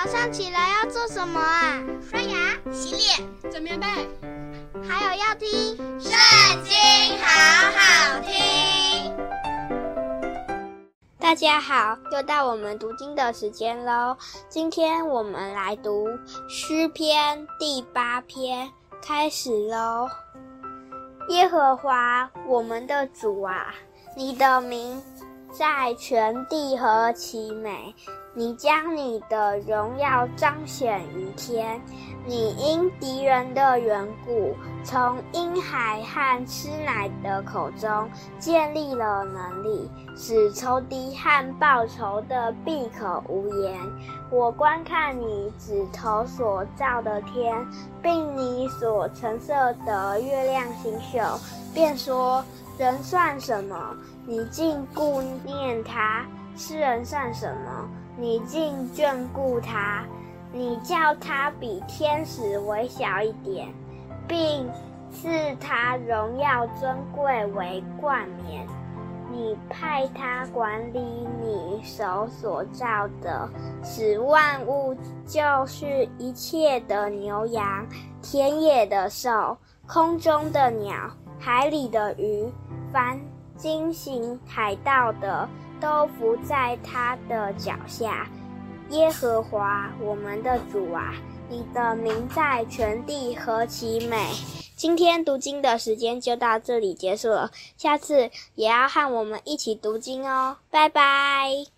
早上起来要做什么啊？刷牙、洗脸、整棉被，还有要听《圣经》，好好听。大家好，又到我们读经的时间喽。今天我们来读诗篇第八篇，开始喽。耶和华，我们的主啊，你的名在全地何其美！你将你的荣耀彰显于天，你因敌人的缘故，从婴孩和吃奶的口中建立了能力，使仇敌和报仇的闭口无言。我观看你指头所造的天，并你所陈设的月亮星宿，便说：人算什么？你竟顾念他；世人算什么？你竟眷顾他，你叫他比天使微小一点，并赐他荣耀尊贵为冠冕。你派他管理你手所造的，使万物，就是一切的牛羊、田野的兽、空中的鸟、海里的鱼，凡经行海道的。都伏在他的脚下，耶和华我们的主啊，你的名在全地何其美！今天读经的时间就到这里结束了，下次也要和我们一起读经哦，拜拜。